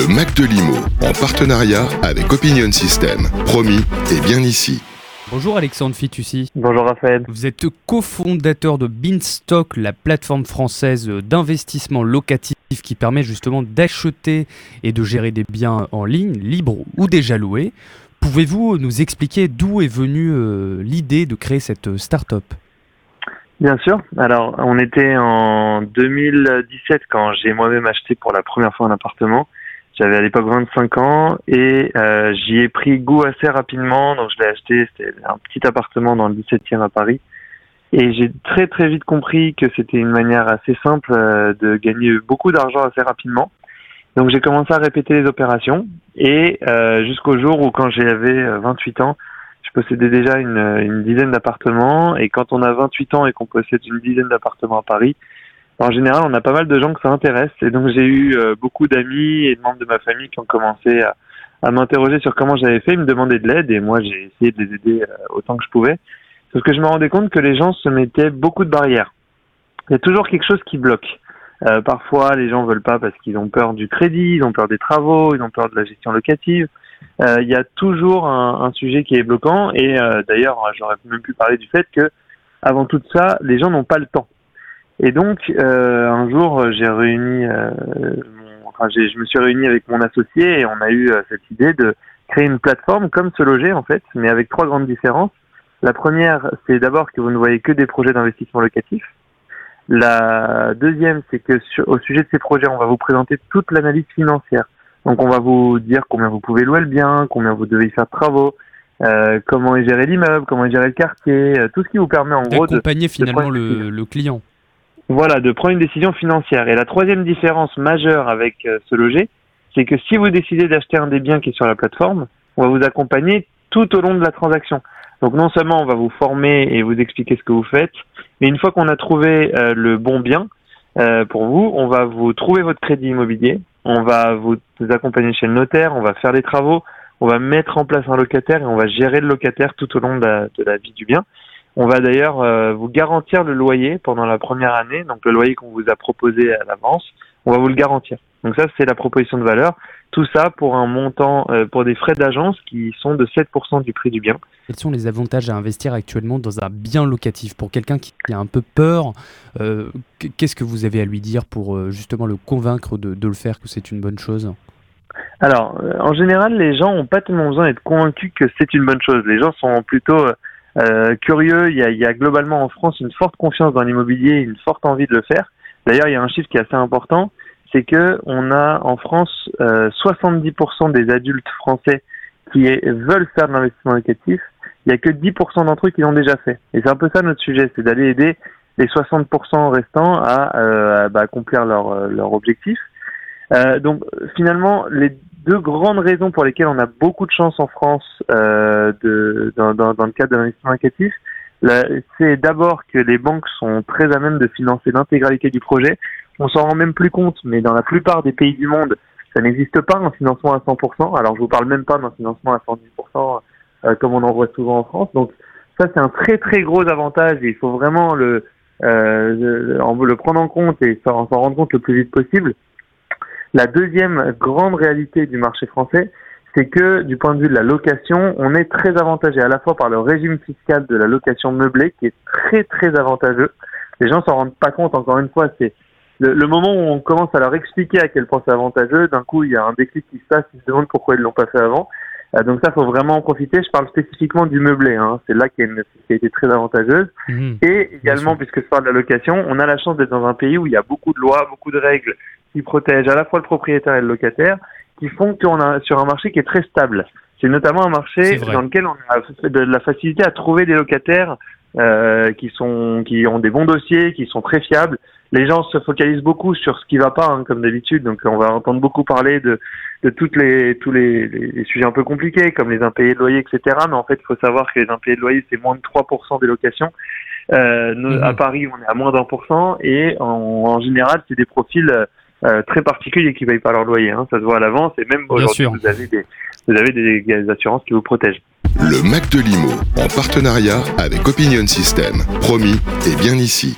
Le Mac de Limo, en partenariat avec Opinion System. Promis, et bien ici. Bonjour Alexandre Fitoussi. Bonjour Raphaël. Vous êtes cofondateur de Beanstock, la plateforme française d'investissement locatif qui permet justement d'acheter et de gérer des biens en ligne, libres ou déjà loués. Pouvez-vous nous expliquer d'où est venue euh, l'idée de créer cette start-up? Bien sûr. Alors, on était en 2017 quand j'ai moi-même acheté pour la première fois un appartement. J'avais à l'époque 25 ans et euh, j'y ai pris goût assez rapidement. Donc, je l'ai acheté. C'était un petit appartement dans le 17e à Paris. Et j'ai très très vite compris que c'était une manière assez simple euh, de gagner beaucoup d'argent assez rapidement. Donc, j'ai commencé à répéter les opérations et euh, jusqu'au jour où, quand j'avais 28 ans, je possédais déjà une, une dizaine d'appartements et quand on a 28 ans et qu'on possède une dizaine d'appartements à Paris, en général, on a pas mal de gens que ça intéresse et donc j'ai eu euh, beaucoup d'amis et de membres de ma famille qui ont commencé à, m'interroger sur comment j'avais fait, ils me demandaient de l'aide et moi j'ai essayé de les aider euh, autant que je pouvais. Sauf que je me rendais compte que les gens se mettaient beaucoup de barrières. Il y a toujours quelque chose qui bloque. Euh, parfois, les gens veulent pas parce qu'ils ont peur du crédit, ils ont peur des travaux, ils ont peur de la gestion locative. Il y a toujours un, un, sujet qui est bloquant. Et d'ailleurs, j'aurais même pu parler du fait que, avant tout ça, les gens n'ont pas le temps. Et donc, euh, un jour, j'ai réuni, mon, enfin, je me suis réuni avec mon associé et on a eu cette idée de créer une plateforme comme se loger en fait, mais avec trois grandes différences. La première, c'est d'abord que vous ne voyez que des projets d'investissement locatif. La deuxième, c'est que sur, au sujet de ces projets, on va vous présenter toute l'analyse financière. Donc on va vous dire combien vous pouvez louer le bien, combien vous devez y faire de travaux, euh, comment est géré l'immeuble, comment est géré le quartier, euh, tout ce qui vous permet en gros d'accompagner finalement le, le, client. Voilà, de prendre une décision financière. Et la troisième différence majeure avec euh, ce loger, c'est que si vous décidez d'acheter un des biens qui est sur la plateforme, on va vous accompagner tout au long de la transaction. Donc non seulement on va vous former et vous expliquer ce que vous faites, mais une fois qu'on a trouvé euh, le bon bien euh, pour vous, on va vous trouver votre crédit immobilier, on va vous accompagner chez le notaire, on va faire les travaux, on va mettre en place un locataire et on va gérer le locataire tout au long de la, de la vie du bien. On va d'ailleurs euh, vous garantir le loyer pendant la première année, donc le loyer qu'on vous a proposé à l'avance, on va vous le garantir. Donc ça, c'est la proposition de valeur. Tout ça pour un montant, euh, pour des frais d'agence qui sont de 7% du prix du bien. Quels sont les avantages à investir actuellement dans un bien locatif? Pour quelqu'un qui a un peu peur, euh, qu'est-ce que vous avez à lui dire pour justement le convaincre de, de le faire, que c'est une bonne chose? Alors, en général, les gens n'ont pas tellement besoin d'être convaincus que c'est une bonne chose. Les gens sont plutôt euh, curieux. Il y, a, il y a globalement en France une forte confiance dans l'immobilier, une forte envie de le faire. D'ailleurs, il y a un chiffre qui est assez important c'est que on a en France euh, 70% des adultes français qui veulent faire de l'investissement locatif. Il y a que 10% d'entre eux qui l'ont déjà fait. Et c'est un peu ça notre sujet, c'est d'aller aider les 60% restants à, euh, bah, accomplir leur, euh, leur objectif. Euh, donc finalement, les deux grandes raisons pour lesquelles on a beaucoup de chance en France euh, de, dans, dans, dans le cadre de l'investissement locatif, c'est d'abord que les banques sont très à même de financer l'intégralité du projet. On s'en rend même plus compte, mais dans la plupart des pays du monde, ça n'existe pas un financement à 100%. Alors je vous parle même pas d'un financement à 110% euh, comme on en voit souvent en France. Donc ça c'est un très très gros avantage et il faut vraiment le euh, le, le prendre en compte et s'en rendre compte le plus vite possible. La deuxième grande réalité du marché français, c'est que du point de vue de la location, on est très avantagé à la fois par le régime fiscal de la location meublée qui est très très avantageux. Les gens s'en rendent pas compte, encore une fois, c'est le, le, moment où on commence à leur expliquer à quel point c'est avantageux, d'un coup il y a un déclic qui se passe, ils se demandent pourquoi ils l'ont pas fait avant. Euh, donc ça, faut vraiment en profiter. Je parle spécifiquement du meublé, hein. c'est là qu'il y a une fiscalité très avantageuse. Mmh. Et également, puisque je parle de la location, on a la chance d'être dans un pays où il y a beaucoup de lois, beaucoup de règles qui protègent à la fois le propriétaire et le locataire qui font qu'on a sur un marché qui est très stable. C'est notamment un marché dans lequel on a de la facilité à trouver des locataires euh, qui sont qui ont des bons dossiers, qui sont très fiables. Les gens se focalisent beaucoup sur ce qui va pas, hein, comme d'habitude. Donc, on va entendre beaucoup parler de, de toutes les tous les, les, sujets un peu compliqués, comme les impayés de loyer, etc. Mais en fait, il faut savoir que les impayés de loyer, c'est moins de 3% des locations. Euh, mmh. À Paris, on est à moins d'un pour cent, et en, en général, c'est des profils euh, très particuliers qui payent pas leur loyer. Hein. Ça se voit à l'avance et même aujourd'hui vous avez des vous avez des, des, assurances qui vous protègent. Le Mac de Limo en partenariat avec Opinion System. Promis et bien ici.